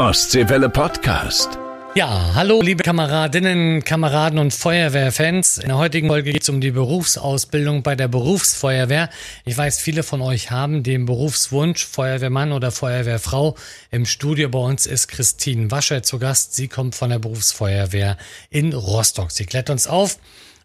Ostseewelle Podcast. Ja, hallo liebe Kameradinnen, Kameraden und Feuerwehrfans. In der heutigen Folge geht es um die Berufsausbildung bei der Berufsfeuerwehr. Ich weiß, viele von euch haben den Berufswunsch, Feuerwehrmann oder Feuerwehrfrau. Im Studio bei uns ist Christine Wascher zu Gast. Sie kommt von der Berufsfeuerwehr in Rostock. Sie klärt uns auf,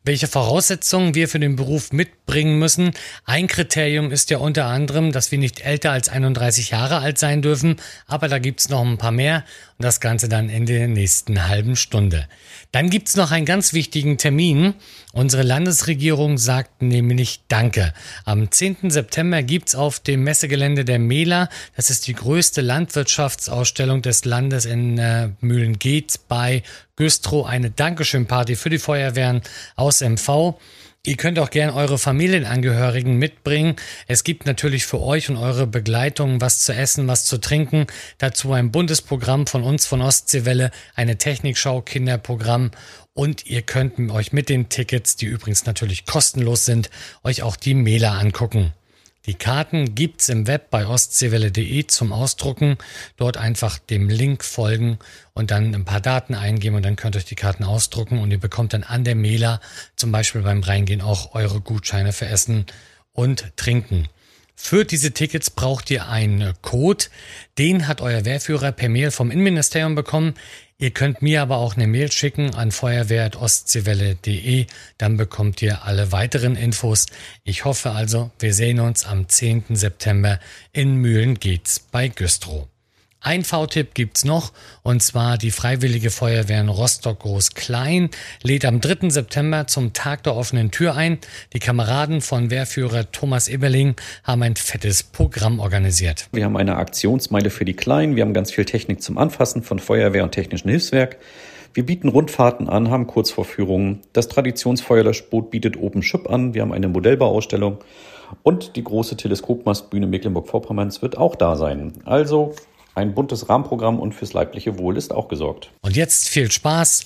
welche Voraussetzungen wir für den Beruf mitbringen müssen. Ein Kriterium ist ja unter anderem, dass wir nicht älter als 31 Jahre alt sein dürfen, aber da gibt's noch ein paar mehr und das Ganze dann in der nächsten halben Stunde. Dann gibt's noch einen ganz wichtigen Termin. Unsere Landesregierung sagt nämlich Danke. Am 10. September gibt's auf dem Messegelände der Mela, das ist die größte Landwirtschaftsausstellung des Landes in äh, Mühlen-Geht bei Güstrow, eine Dankeschön-Party für die Feuerwehren aus MV. Ihr könnt auch gern eure Familienangehörigen mitbringen. Es gibt natürlich für euch und eure Begleitung was zu essen, was zu trinken. Dazu ein Bundesprogramm von uns von Ostseewelle, eine Technikschau, Kinderprogramm und ihr könnt euch mit den Tickets, die übrigens natürlich kostenlos sind, euch auch die Mela angucken. Die Karten gibt's im Web bei ostseewelle.de zum Ausdrucken. Dort einfach dem Link folgen und dann ein paar Daten eingeben und dann könnt ihr euch die Karten ausdrucken und ihr bekommt dann an der Mailer zum Beispiel beim Reingehen auch eure Gutscheine für Essen und Trinken. Für diese Tickets braucht ihr einen Code. Den hat euer Wehrführer per Mail vom Innenministerium bekommen. Ihr könnt mir aber auch eine Mail schicken an feuerwehr.ostseewelle.de, dann bekommt ihr alle weiteren Infos. Ich hoffe also, wir sehen uns am 10. September in Mühlen geht's bei Güstrow. Ein V-Tipp gibt's noch, und zwar die Freiwillige Feuerwehr in Rostock Groß-Klein lädt am 3. September zum Tag der offenen Tür ein. Die Kameraden von Wehrführer Thomas Eberling haben ein fettes Programm organisiert. Wir haben eine Aktionsmeile für die Kleinen. Wir haben ganz viel Technik zum Anfassen von Feuerwehr und technischen Hilfswerk. Wir bieten Rundfahrten an, haben Kurzvorführungen. Das Traditionsfeuerlöschboot bietet Open Ship an. Wir haben eine Modellbauausstellung. Und die große Teleskopmastbühne Mecklenburg-Vorpommerns wird auch da sein. Also ein buntes Rahmenprogramm und fürs leibliche Wohl ist auch gesorgt. Und jetzt viel Spaß.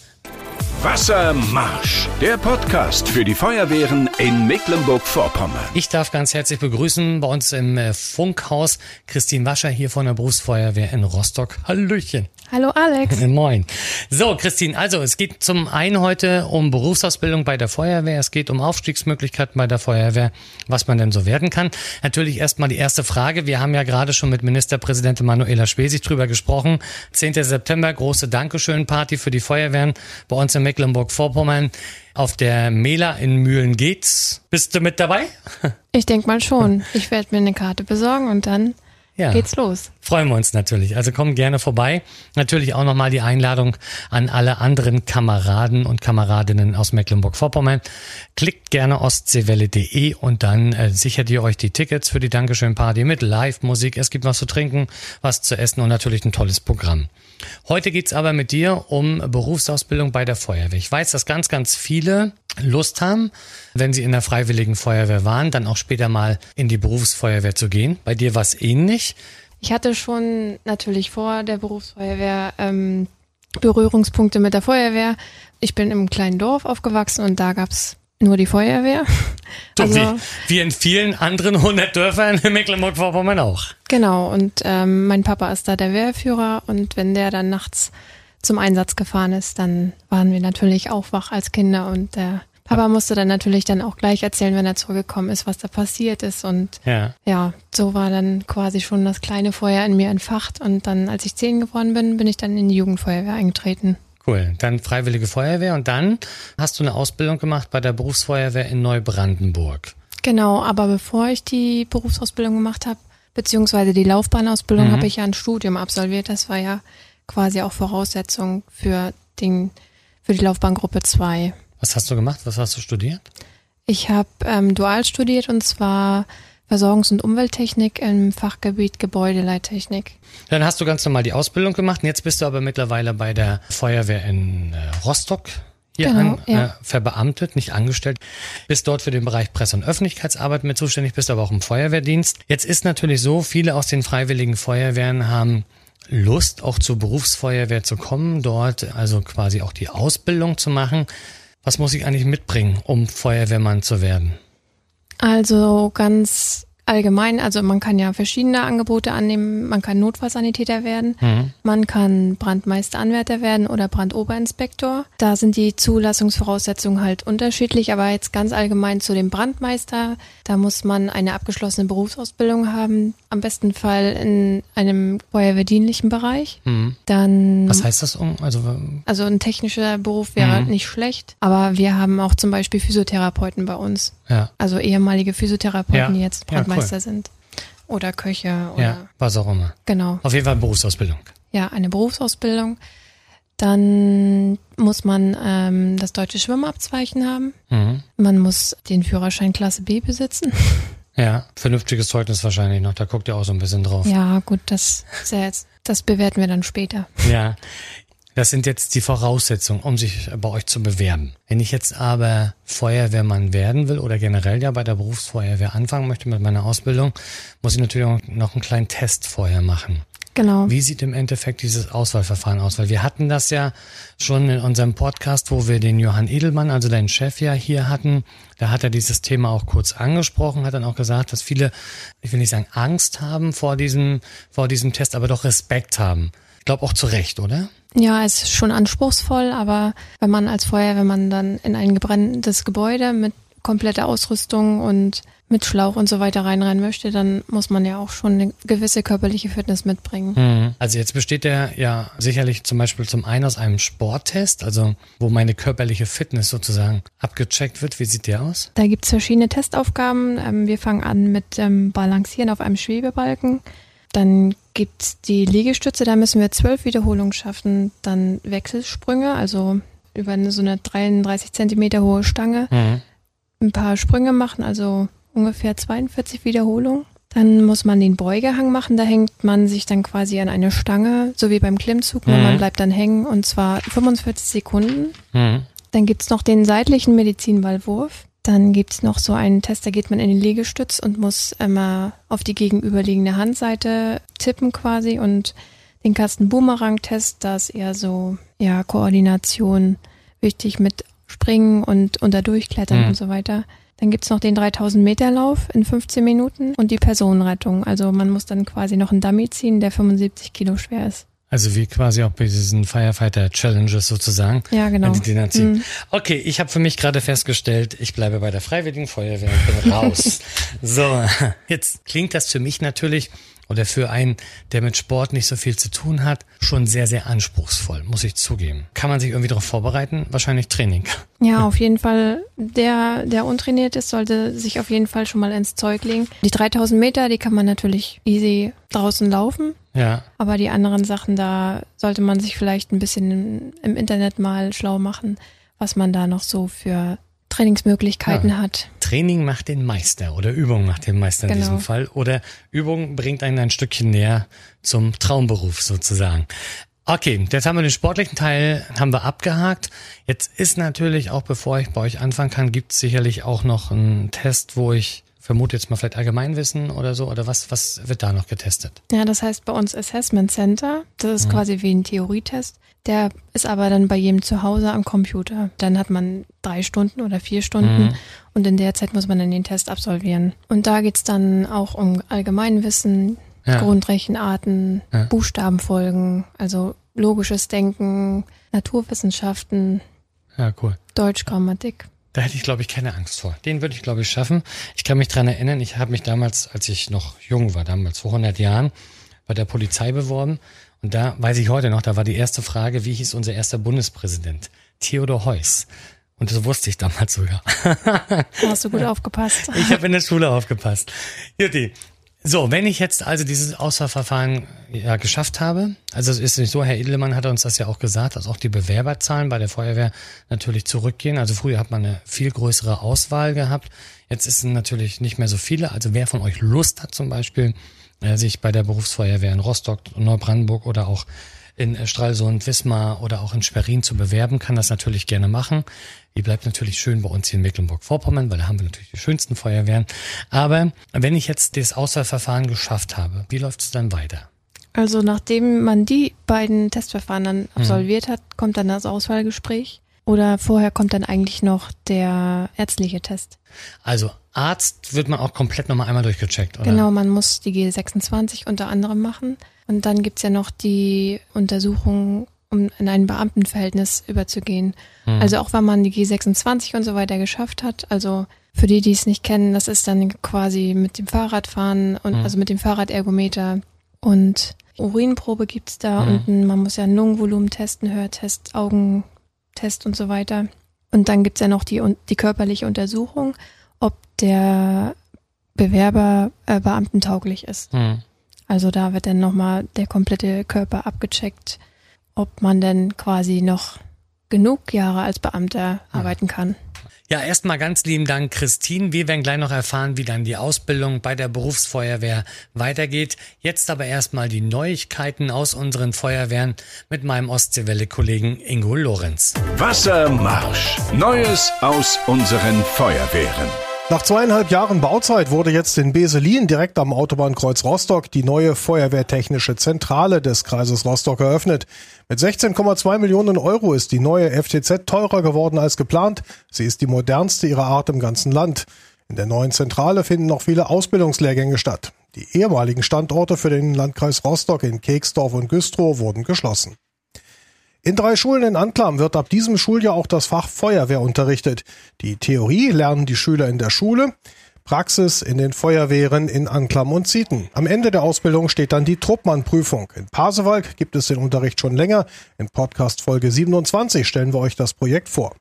Wassermarsch, der Podcast für die Feuerwehren in Mecklenburg-Vorpommern. Ich darf ganz herzlich begrüßen bei uns im äh, Funkhaus Christine Wascher hier von der Berufsfeuerwehr in Rostock. Hallöchen. Hallo Alex. Moin. So, Christine, also es geht zum einen heute um Berufsausbildung bei der Feuerwehr, es geht um Aufstiegsmöglichkeiten bei der Feuerwehr, was man denn so werden kann. Natürlich erstmal die erste Frage. Wir haben ja gerade schon mit Ministerpräsidentin Manuela Schwesig drüber gesprochen. 10. September, große Dankeschön-Party für die Feuerwehren bei uns in Mecklenburg-Vorpommern. Auf der Mela in Mühlen geht's. Bist du mit dabei? Ich denk mal schon. Ich werde mir eine Karte besorgen und dann ja. geht's los. Freuen wir uns natürlich. Also komm gerne vorbei. Natürlich auch nochmal die Einladung an alle anderen Kameraden und Kameradinnen aus Mecklenburg-Vorpommern. Klickt gerne ostseewelle.de und dann äh, sichert ihr euch die Tickets für die Dankeschön-Party mit Live-Musik. Es gibt was zu trinken, was zu essen und natürlich ein tolles Programm. Heute geht's aber mit dir um Berufsausbildung bei der Feuerwehr. Ich weiß, dass ganz, ganz viele Lust haben, wenn sie in der Freiwilligen Feuerwehr waren, dann auch später mal in die Berufsfeuerwehr zu gehen. Bei dir war es ähnlich. Ich hatte schon natürlich vor der Berufsfeuerwehr ähm, Berührungspunkte mit der Feuerwehr. Ich bin im kleinen Dorf aufgewachsen und da gab's nur die Feuerwehr. So also, wie, wie in vielen anderen hundert Dörfern in Mecklenburg-Vorpommern auch. Genau, und ähm, mein Papa ist da der Wehrführer und wenn der dann nachts zum Einsatz gefahren ist, dann waren wir natürlich auch wach als Kinder und der Papa musste dann natürlich dann auch gleich erzählen, wenn er zurückgekommen ist, was da passiert ist. Und ja. ja, so war dann quasi schon das kleine Feuer in mir entfacht. Und dann, als ich zehn geworden bin, bin ich dann in die Jugendfeuerwehr eingetreten. Cool. Dann Freiwillige Feuerwehr und dann hast du eine Ausbildung gemacht bei der Berufsfeuerwehr in Neubrandenburg. Genau, aber bevor ich die Berufsausbildung gemacht habe, beziehungsweise die Laufbahnausbildung, mhm. habe ich ja ein Studium absolviert. Das war ja quasi auch Voraussetzung für, den, für die Laufbahngruppe 2. Was hast du gemacht? Was hast du studiert? Ich habe ähm, dual studiert und zwar Versorgungs- und Umwelttechnik im Fachgebiet Gebäudeleittechnik. Dann hast du ganz normal die Ausbildung gemacht und jetzt bist du aber mittlerweile bei der Feuerwehr in äh, Rostock hier genau, an, ja. äh, verbeamtet, nicht angestellt. Bist dort für den Bereich Presse- und Öffentlichkeitsarbeit mit zuständig, bist aber auch im Feuerwehrdienst. Jetzt ist natürlich so, viele aus den freiwilligen Feuerwehren haben Lust, auch zur Berufsfeuerwehr zu kommen, dort also quasi auch die Ausbildung zu machen. Was muss ich eigentlich mitbringen, um Feuerwehrmann zu werden? Also ganz allgemein, also man kann ja verschiedene Angebote annehmen. Man kann Notfallsanitäter werden, Mhm. man kann Brandmeisteranwärter werden oder Brandoberinspektor. Da sind die Zulassungsvoraussetzungen halt unterschiedlich, aber jetzt ganz allgemein zu dem Brandmeister, da muss man eine abgeschlossene Berufsausbildung haben, am besten Fall in einem feuerwehrdienlichen Bereich. Mhm. Dann Was heißt das? um- Also, also ein technischer Beruf wäre Mhm. nicht schlecht, aber wir haben auch zum Beispiel Physiotherapeuten bei uns. Ja, Also ehemalige Physiotherapeuten, Ja. die jetzt Brandmeister sind. Oder Köche oder ja, was auch immer. genau. Auf jeden Fall Berufsausbildung. Ja, eine Berufsausbildung. Dann muss man ähm, das deutsche Schwimmabzeichen haben. Mhm. Man muss den Führerschein Klasse B besitzen. Ja, vernünftiges Zeugnis wahrscheinlich noch. Da guckt ihr auch so ein bisschen drauf. Ja, gut, das ist ja jetzt, das bewerten wir dann später. Ja. Das sind jetzt die Voraussetzungen, um sich bei euch zu bewerben. Wenn ich jetzt aber Feuerwehrmann werden will oder generell ja bei der Berufsfeuerwehr anfangen möchte mit meiner Ausbildung, muss ich natürlich auch noch einen kleinen Test vorher machen. Genau. Wie sieht im Endeffekt dieses Auswahlverfahren aus? Weil wir hatten das ja schon in unserem Podcast, wo wir den Johann Edelmann, also deinen Chef ja hier hatten. Da hat er dieses Thema auch kurz angesprochen, hat dann auch gesagt, dass viele, ich will nicht sagen Angst haben vor diesem, vor diesem Test, aber doch Respekt haben. Ich glaube auch zu Recht, oder? Ja, es ist schon anspruchsvoll, aber wenn man als Feuerwehrmann dann in ein gebranntes Gebäude mit kompletter Ausrüstung und mit Schlauch und so weiter reinrennen möchte, dann muss man ja auch schon eine gewisse körperliche Fitness mitbringen. Also jetzt besteht der ja sicherlich zum Beispiel zum einen aus einem Sporttest, also wo meine körperliche Fitness sozusagen abgecheckt wird. Wie sieht der aus? Da gibt's verschiedene Testaufgaben. Ähm, wir fangen an mit ähm, Balancieren auf einem Schwebebalken. Dann gibt's die Liegestütze, da müssen wir zwölf Wiederholungen schaffen. Dann Wechselsprünge, also über eine, so eine 33 Zentimeter hohe Stange Mhm. ein paar Sprünge machen, also ungefähr 42 Wiederholungen. Dann muss man den Beugehang machen, da hängt man sich dann quasi an eine Stange, so wie beim Klimmzug, nur Mhm. man bleibt dann hängen und zwar 45 Sekunden. Mhm. Dann gibt's noch den seitlichen Medizinballwurf. Dann gibt's noch so einen Test, da geht man in den Liegestütz und muss immer auf die gegenüberliegende Handseite tippen quasi und den Kasten-Boomerang-Test, da ist eher so, ja, Koordination wichtig mit Springen und unter Durchklettern Mhm. und so weiter. Dann gibt's noch den 3000 Meter Lauf in 15 Minuten und die Personenrettung. Also man muss dann quasi noch einen Dummy ziehen, der 75 Kilo schwer ist. Also wie quasi auch bei diesen Firefighter Challenges sozusagen. Ja, genau. Mhm. Okay, ich habe für mich gerade festgestellt, ich bleibe bei der Freiwilligen Feuerwehr und bin raus. so, jetzt klingt das für mich natürlich oder für einen, der mit Sport nicht so viel zu tun hat, schon sehr, sehr anspruchsvoll, muss ich zugeben. Kann man sich irgendwie darauf vorbereiten? Wahrscheinlich Training. Ja, auf jeden Fall. Der, der untrainiert ist, sollte sich auf jeden Fall schon mal ins Zeug legen. Die 3000 Meter, die kann man natürlich easy draußen laufen. Ja, Aber die anderen Sachen, da sollte man sich vielleicht ein bisschen im, im Internet mal schlau machen, was man da noch so für Trainingsmöglichkeiten Ja. hat. Training macht den Meister oder Übung macht den Meister in Genau. diesem Fall. Oder Übung bringt einen ein Stückchen näher zum Traumberuf sozusagen. Okay, jetzt haben wir den sportlichen Teil haben wir abgehakt. Jetzt ist natürlich auch, bevor ich bei euch anfangen kann, gibt es sicherlich auch noch einen Test, wo ich vermute jetzt mal vielleicht Allgemeinwissen oder so. Oder was, was wird da noch getestet? Ja, das heißt bei uns Assessment Center. Das ist quasi wie ein Theorietest. Der ist aber dann bei jedem zu Hause am Computer. Dann hat man drei Stunden oder vier Stunden Mhm. und in der Zeit muss man dann den Test absolvieren. Und da geht's dann auch um Allgemeinwissen, Ja. Grundrechenarten, Ja. Buchstabenfolgen, also logisches Denken, Naturwissenschaften, Ja, cool. Deutsch, Grammatik. Da hätte ich, glaube ich, keine Angst vor. Den würde ich, glaube ich, schaffen. Ich kann mich dran erinnern, ich habe mich damals, als ich noch jung war, damals vor 100 Jahren, bei der Polizei beworben. Und da weiß ich heute noch, da war die erste Frage, wie hieß unser erster Bundespräsident? Theodor Heuss. Und das wusste ich damals sogar. Da hast du gut aufgepasst. Ich habe in der Schule aufgepasst. Jutti. So, wenn ich jetzt also dieses Auswahlverfahren ja geschafft habe, also es ist nicht so, Herr Edelmann hat uns das ja auch gesagt, dass auch die Bewerberzahlen bei der Feuerwehr natürlich zurückgehen. Also früher hat man eine viel größere Auswahl gehabt. Jetzt ist es natürlich nicht mehr so viele. Also wer von euch Lust hat zum Beispiel, äh, sich bei der Berufsfeuerwehr in Rostock, Neubrandenburg oder auch in äh, Stralsund, Wismar oder auch in Schwerin zu bewerben, kann das natürlich gerne machen. Die bleibt natürlich schön bei uns hier in Mecklenburg-Vorpommern, weil da haben wir natürlich die schönsten Feuerwehren. Aber wenn ich jetzt das Auswahlverfahren geschafft habe, wie läuft es dann weiter? Also nachdem man die beiden Testverfahren dann Mhm. absolviert hat, kommt dann das Auswahlgespräch. Oder vorher kommt dann eigentlich noch der ärztliche Test. Also Arzt wird man auch komplett nochmal einmal durchgecheckt, oder? Genau, man muss die G26 unter anderem machen. Und dann gibt's ja noch die Untersuchung, um in ein Beamtenverhältnis überzugehen. Hm. Also auch wenn man die G26 und so weiter geschafft hat, also für die, die es nicht kennen, das ist dann quasi mit dem Fahrradfahren und Hm. also mit dem Fahrradergometer und Urinprobe gibt's da Hm. und man muss ja Lungenvolumen testen, Hörtest, Augentest und so weiter. Und dann gibt's ja noch die, die körperliche Untersuchung, ob der Bewerber äh, beamtentauglich ist. Hm. Also da wird dann nochmal der komplette Körper abgecheckt, ob man denn quasi noch genug Jahre als Beamter arbeiten kann. Ja, erstmal ganz lieben Dank, Christine. Wir werden gleich noch erfahren, wie dann die Ausbildung bei der Berufsfeuerwehr weitergeht. Jetzt aber erstmal die Neuigkeiten aus unseren Feuerwehren mit meinem Ostseewelle-Kollegen Ingo Lorenz. Wassermarsch. Neues aus unseren Feuerwehren. Nach zweieinhalb Jahren Bauzeit wurde jetzt in Beselin direkt am Autobahnkreuz Rostock die neue Feuerwehrtechnische Zentrale des Kreises Rostock eröffnet. Mit 16,2 Millionen Euro ist die neue FTZ teurer geworden als geplant. Sie ist die modernste ihrer Art im ganzen Land. In der neuen Zentrale finden noch viele Ausbildungslehrgänge statt. Die ehemaligen Standorte für den Landkreis Rostock in Keksdorf und Güstrow wurden geschlossen. In drei Schulen in Anklam wird ab diesem Schuljahr auch das Fach Feuerwehr unterrichtet. Die Theorie lernen die Schüler in der Schule, Praxis in den Feuerwehren in Anklam und Zieten. Am Ende der Ausbildung steht dann die Truppmann-Prüfung. In Pasewalk gibt es den Unterricht schon länger. In Podcast Folge 27 stellen wir euch das Projekt vor.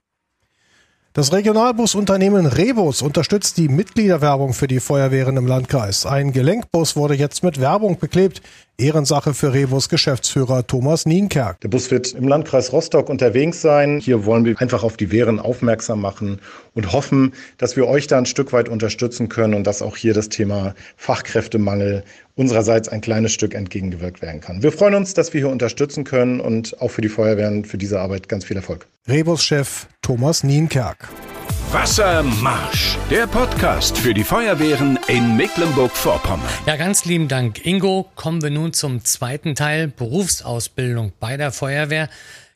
Das Regionalbusunternehmen Rebus unterstützt die Mitgliederwerbung für die Feuerwehren im Landkreis. Ein Gelenkbus wurde jetzt mit Werbung beklebt. Ehrensache für Rebus Geschäftsführer Thomas Nienkerk. Der Bus wird im Landkreis Rostock unterwegs sein. Hier wollen wir einfach auf die Wehren aufmerksam machen und hoffen, dass wir euch da ein Stück weit unterstützen können und dass auch hier das Thema Fachkräftemangel unsererseits ein kleines Stück entgegengewirkt werden kann. Wir freuen uns, dass wir hier unterstützen können und auch für die Feuerwehren für diese Arbeit ganz viel Erfolg. Rebus-Chef Thomas Nienkerk. Wassermarsch. Der Podcast für die Feuerwehren in Mecklenburg-Vorpommern. Ja, ganz lieben Dank, Ingo. Kommen wir nun zum zweiten Teil Berufsausbildung bei der Feuerwehr.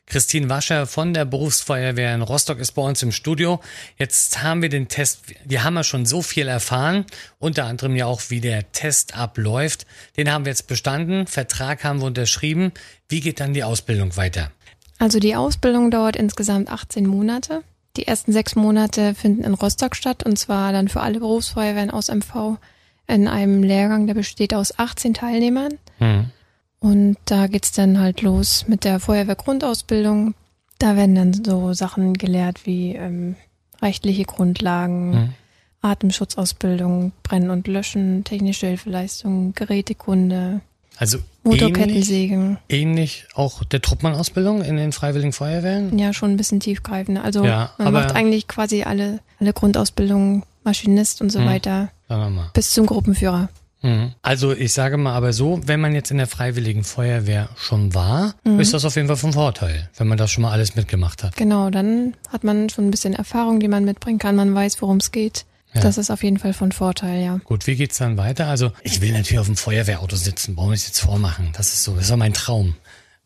Christine Wascher von der Berufsfeuerwehr in Rostock ist bei uns im Studio. Jetzt haben wir den Test, wir haben ja schon so viel erfahren, unter anderem ja auch, wie der Test abläuft. Den haben wir jetzt bestanden, Vertrag haben wir unterschrieben. Wie geht dann die Ausbildung weiter? Also die Ausbildung dauert insgesamt 18 Monate. Die ersten sechs Monate finden in Rostock statt und zwar dann für alle Berufsfeuerwehren aus MV in einem Lehrgang, der besteht aus 18 Teilnehmern. Hm. Und da geht's dann halt los mit der Feuerwehrgrundausbildung. Da werden dann so Sachen gelehrt wie ähm, rechtliche Grundlagen, Mhm. Atemschutzausbildung, Brennen und Löschen, technische Hilfeleistung, Gerätekunde, Also ähnlich, Motorkettensägen. ähnlich auch der Truppmann-Ausbildung in den Freiwilligen Feuerwehren? Ja, schon ein bisschen tiefgreifender. Also Ja, man macht eigentlich quasi alle, alle Grundausbildungen, Maschinist und so weiter, Sagen wir mal. bis zum Gruppenführer. Mhm. Also ich sage mal aber so, wenn man jetzt in der Freiwilligen Feuerwehr schon war, Mhm. ist das auf jeden Fall vom Vorteil, wenn man das schon mal alles mitgemacht hat. Genau, dann hat man schon ein bisschen Erfahrung, die man mitbringen kann. Man weiß, worum es geht. Ja. Das ist auf jeden Fall von Vorteil, ja. Gut, wie geht's dann weiter? Also ich will natürlich auf dem Feuerwehrauto sitzen, wir es jetzt vormachen. Das ist so, das ist so mein Traum.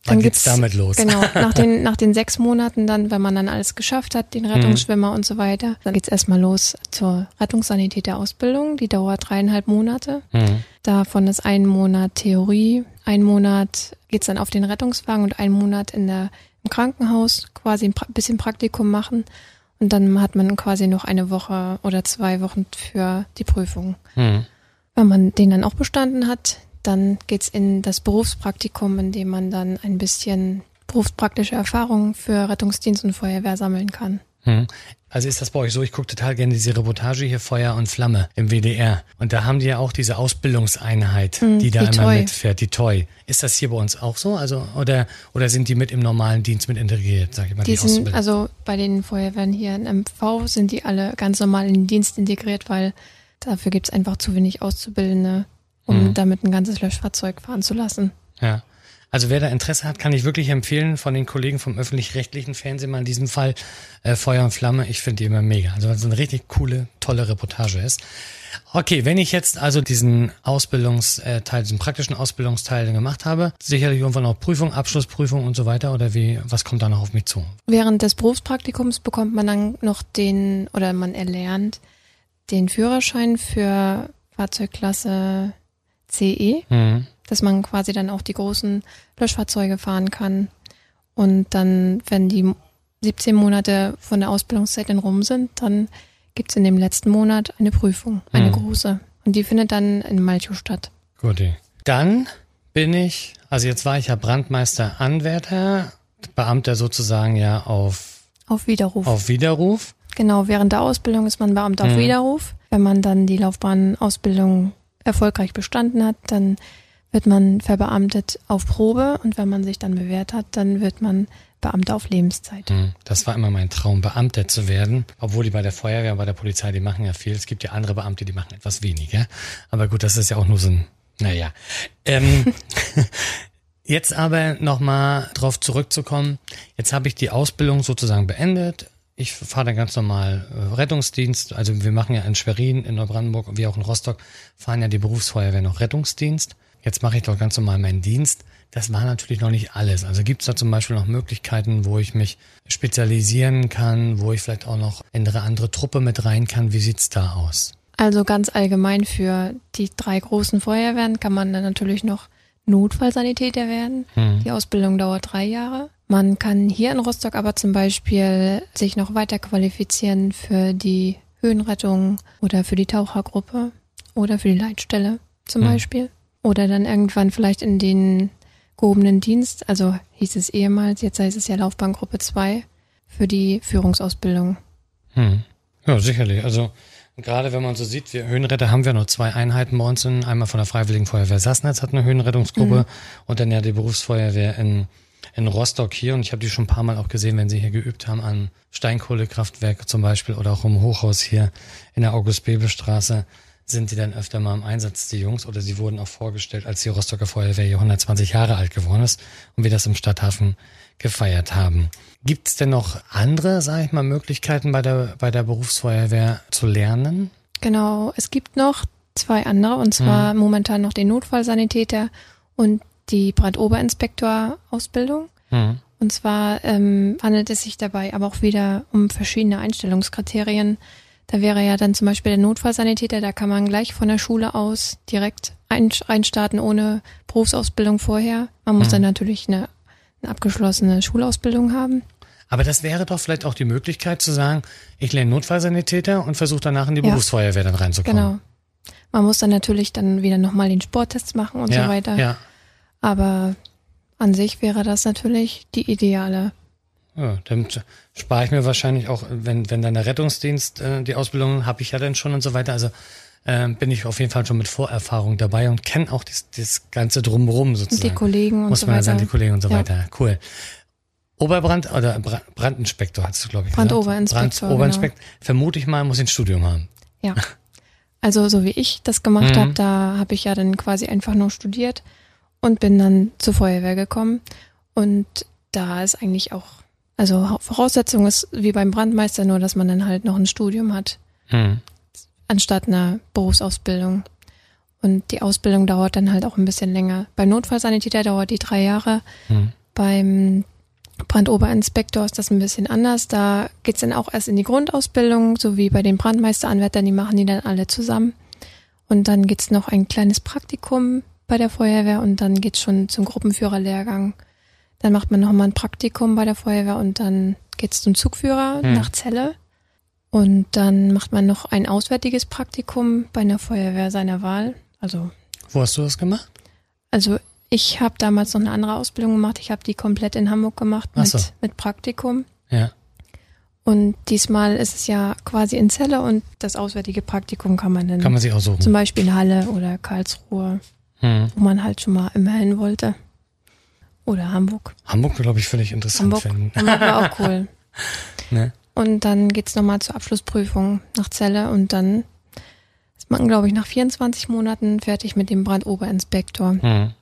Wann geht's damit los? Genau, nach den, nach den sechs Monaten dann, wenn man dann alles geschafft hat, den Rettungsschwimmer und so weiter, dann geht's erstmal los zur Rettungssanität der Ausbildung. Die dauert dreieinhalb Monate. Mhm. Davon ist ein Monat Theorie, ein Monat geht's dann auf den Rettungswagen und ein Monat in der, im Krankenhaus quasi ein bisschen Praktikum machen. Und dann hat man quasi noch eine Woche oder zwei Wochen für die Prüfung. Mhm. Wenn man den dann auch bestanden hat, dann geht's in das Berufspraktikum, in dem man dann ein bisschen berufspraktische Erfahrungen für Rettungsdienst und Feuerwehr sammeln kann. Mhm. Also ist das bei euch so, ich gucke total gerne diese Reportage hier Feuer und Flamme im WDR. Und da haben die ja auch diese Ausbildungseinheit, Mhm, die da die immer Toy. mitfährt, die Toy. Ist das hier bei uns auch so? Also, oder, oder sind die mit im normalen Dienst mit integriert, sag ich mal, die, Die sind, also bei den Feuerwehren hier in MV sind die alle ganz normal in den Dienst integriert, weil dafür gibt's einfach zu wenig Auszubildende, um Mhm. damit ein ganzes Löschfahrzeug fahren zu lassen. Ja. Also wer da Interesse hat, kann ich wirklich empfehlen von den Kollegen vom öffentlich-rechtlichen Fernsehen mal in diesem Fall äh, Feuer und Flamme. Ich finde die immer mega. Also weil es eine richtig coole, tolle Reportage ist. Okay, wenn ich jetzt also diesen Ausbildungsteil, diesen praktischen Ausbildungsteil gemacht habe, sicherlich irgendwann auch Prüfung, Abschlussprüfung und so weiter oder wie, was kommt da noch auf mich zu? Während des Berufspraktikums bekommt man dann noch den, oder man erlernt den Führerschein für Fahrzeugklasse CE, Mhm. Dass man quasi dann auch die großen Löschfahrzeuge fahren kann. Und dann, wenn die 17 Monate von der Ausbildungszeit dann rum sind, dann gibt's in dem letzten Monat eine Prüfung, eine Mhm. große. Und die findet dann in Malchow statt. Gut. Dann bin ich, also jetzt war ich ja Brandmeister Anwärter, Beamter sozusagen ja auf, Auf Widerruf. auf Widerruf. Genau, während der Ausbildung ist man Beamter auf Mhm. Widerruf. Wenn man dann die Laufbahnausbildung erfolgreich bestanden hat, dann wird man verbeamtet auf Probe und wenn man sich dann bewährt hat, dann wird man Beamter auf Lebenszeit. Hm, Das war immer mein Traum, Beamter zu werden. Obwohl die bei der Feuerwehr bei der Polizei, die machen ja viel. Es gibt ja andere Beamte, die machen etwas weniger. Aber gut, das ist ja auch nur so ein, naja. Ähm, jetzt aber nochmal drauf zurückzukommen. Jetzt habe ich die Ausbildung sozusagen beendet. Ich fahre dann ganz normal äh, Rettungsdienst. Also wir machen ja in Schwerin, in Neubrandenburg wie auch in Rostock, fahren ja die Berufsfeuerwehr noch Rettungsdienst. Jetzt mache ich doch ganz normal meinen Dienst. Das war natürlich noch nicht alles. Also gibt es da zum Beispiel noch Möglichkeiten, wo ich mich spezialisieren kann, wo ich vielleicht auch noch in eine andere Truppe mit rein kann. Wie sieht's da aus? Also ganz allgemein für die drei großen Feuerwehren kann man dann natürlich noch Notfallsanitäter werden. Hm. Die Ausbildung dauert drei Jahre. Man kann hier in Rostock aber zum Beispiel sich noch weiter qualifizieren für die Höhenrettung oder für die Tauchergruppe oder für die Leitstelle zum Hm. Beispiel. Oder dann irgendwann vielleicht in den gehobenen Dienst, also hieß es ehemals, jetzt heißt es ja Laufbahngruppe 2, für die Führungsausbildung. Hm. Ja, sicherlich. Also gerade wenn man so sieht, wir Höhenretter haben wir nur zwei Einheiten bei uns. In, einmal von der Freiwilligen Feuerwehr Sassnitz hat eine Höhenrettungsgruppe und dann ja die Berufsfeuerwehr in, in Rostock hier. Und ich habe die schon ein paar Mal auch gesehen, wenn sie hier geübt haben an Steinkohlekraftwerke zum Beispiel oder auch im Hochhaus hier in der August-Bebel-Straße sind die dann öfter mal im Einsatz, die Jungs, oder sie wurden auch vorgestellt, als die Rostocker Feuerwehr hier 120 Jahre alt geworden ist und wir das im Stadthafen gefeiert haben. Gibt es denn noch andere, sage ich mal, Möglichkeiten bei der, bei der Berufsfeuerwehr zu lernen? Genau, es gibt noch zwei andere, und zwar momentan noch den Notfallsanitäter und die Brandoberinspektor-Ausbildung. Hm. Und zwar ähm, handelt es sich dabei aber auch wieder um verschiedene Einstellungskriterien. Da wäre ja dann zum Beispiel der Notfallsanitäter, da kann man gleich von der Schule aus direkt ein, einstarten ohne Berufsausbildung vorher. Man muss Mhm. dann natürlich eine, eine abgeschlossene Schulausbildung haben. Aber das wäre doch vielleicht auch die Möglichkeit zu sagen, ich lerne Notfallsanitäter und versuche danach in die Ja. Berufsfeuerwehr dann reinzukommen. Genau. Man muss dann natürlich dann wieder nochmal den Sporttest machen und ja, so weiter. Ja. Aber an sich wäre das natürlich die ideale. Ja, dann spare ich mir wahrscheinlich auch, wenn, wenn dann der Rettungsdienst äh, die Ausbildung habe ich ja dann schon und so weiter. Also ähm, bin ich auf jeden Fall schon mit Vorerfahrung dabei und kenne auch das, das ganze drumherum Und sozusagen. die Kollegen und Muss so man ja weiter. sagen, die Kollegen und so Ja. weiter. Cool. Oberbrand oder Bra- Brandinspektor hattest du, glaube ich, Brandoberinspektor, gesagt. Brandoberinspektor. Vermute ich mal, muss ein Studium haben. Ja. Also so wie ich das gemacht Mhm. habe, da habe ich ja dann quasi einfach nur studiert und bin dann zur Feuerwehr gekommen. Und da ist eigentlich auch, also Voraussetzung ist wie beim Brandmeister nur, dass man dann halt noch ein Studium hat, Hm. anstatt einer Berufsausbildung. Und die Ausbildung dauert dann halt auch ein bisschen länger. Beim Notfallsanitäter dauert die drei Jahre. Hm. Beim Brandoberinspektor ist das ein bisschen anders. Da geht's dann auch erst in die Grundausbildung, so wie bei den Brandmeisteranwärtern, die machen die dann alle zusammen. Und dann gibt's noch ein kleines Praktikum bei der Feuerwehr und dann geht's schon zum Gruppenführerlehrgang. Dann macht man nochmal ein Praktikum bei der Feuerwehr und dann geht's zum Zugführer Hm. nach Celle. Und dann macht man noch ein auswärtiges Praktikum bei einer Feuerwehr seiner Wahl. Also Wo hast du das gemacht? also ich habe damals noch eine andere Ausbildung gemacht. Ich habe die komplett in Hamburg gemacht Ach mit, so. mit Praktikum. Ja. Und diesmal ist es ja quasi in Celle und das auswärtige Praktikum kann man dann Kann man sich aussuchen. zum Beispiel in Halle oder Karlsruhe, Hm. wo man halt schon mal immer hin wollte. Oder Hamburg. Hamburg, glaube ich, völlig interessant Hamburg, finden. Hamburg war auch cool. Ne? Und dann geht's noch nochmal zur Abschlussprüfung nach Celle und dann ist man, glaube ich, nach 24 Monaten fertig mit dem Brandoberinspektor. Hm.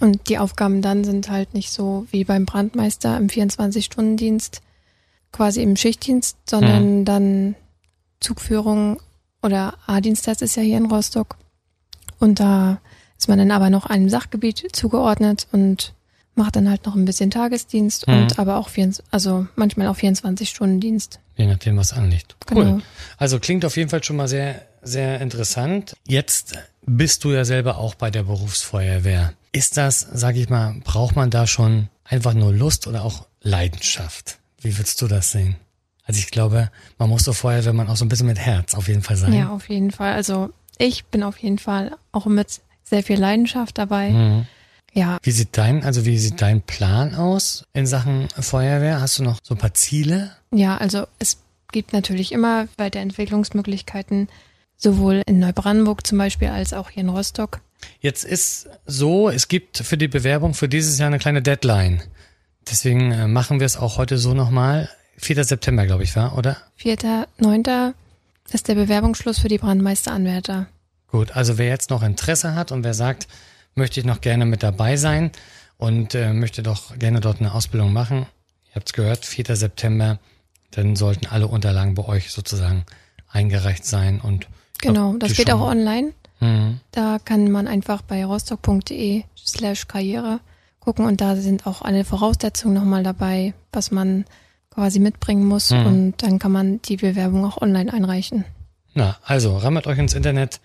Und die Aufgaben dann sind halt nicht so wie beim Brandmeister im 24-Stunden-Dienst, quasi im Schichtdienst, sondern dann Zugführung oder A-Dienst, das ist ja hier in Rostock. Und da ist man dann aber noch einem Sachgebiet zugeordnet und macht dann halt noch ein bisschen Tagesdienst Mhm. und aber auch 24, also manchmal auch 24-Stunden-Dienst. Je nachdem, was anliegt. Cool. Genau. Also klingt auf jeden Fall schon mal sehr sehr interessant. Jetzt bist du ja selber auch bei der Berufsfeuerwehr. Ist das, sag ich mal, braucht man da schon einfach nur Lust oder auch Leidenschaft? Wie würdest du das sehen? Also ich glaube, man muss so Feuerwehrmann auch so ein bisschen mit Herz auf jeden Fall sein. Ja, auf jeden Fall. Also ich bin auf jeden Fall auch mit sehr viel Leidenschaft dabei. Mhm. Ja. Wie sieht dein, also wie sieht dein Plan aus in Sachen Feuerwehr? Hast du noch so ein paar Ziele? Ja, also es gibt natürlich immer Weiterentwicklungsmöglichkeiten, sowohl in Neubrandenburg zum Beispiel als auch hier in Rostock. Jetzt ist so, es gibt für die Bewerbung für dieses Jahr eine kleine Deadline. Deswegen äh, machen wir es auch heute so nochmal. 4. September, glaube ich, war, oder? 4.9. ist der Bewerbungsschluss für die Brandmeisteranwärter. Gut, also wer jetzt noch Interesse hat und wer sagt, möchte ich noch gerne mit dabei sein und äh, möchte doch gerne dort eine Ausbildung machen, ihr habt es gehört, 4. September, dann sollten alle Unterlagen bei euch sozusagen eingereicht sein und Genau, das geht auch online. Mhm. Da kann man einfach bei rostock.de slash Karriere gucken und da sind auch alle Voraussetzungen nochmal dabei, was man quasi mitbringen muss mhm. und dann kann man die Bewerbung auch online einreichen. Na, also rammert euch ins Internet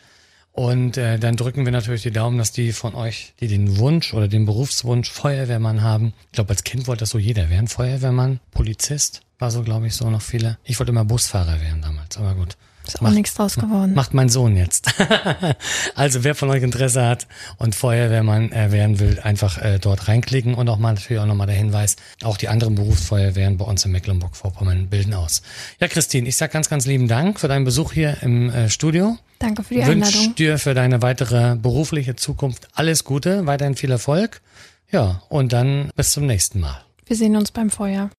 und äh, dann drücken wir natürlich die Daumen, dass die von euch, die den Wunsch oder den Berufswunsch Feuerwehrmann haben. Ich glaube, als Kind wollte das so jeder werden. Feuerwehrmann, Polizist, war so, glaube ich, so noch viele. Ich wollte immer Busfahrer werden damals, aber gut. Ist auch macht, nichts draus geworden. Macht mein Sohn jetzt. also wer von euch Interesse hat und Feuerwehrmann äh, werden will, einfach äh, dort reinklicken und auch mal natürlich auch nochmal der Hinweis, auch die anderen Berufsfeuerwehren bei uns in Mecklenburg-Vorpommern bilden aus. Ja, Christine, ich sag ganz, ganz lieben Dank für deinen Besuch hier im äh, Studio. Danke für die Einladung. Wünsche dir für deine weitere berufliche Zukunft alles Gute, weiterhin viel Erfolg. Ja, und dann bis zum nächsten Mal. Wir sehen uns beim Feuer.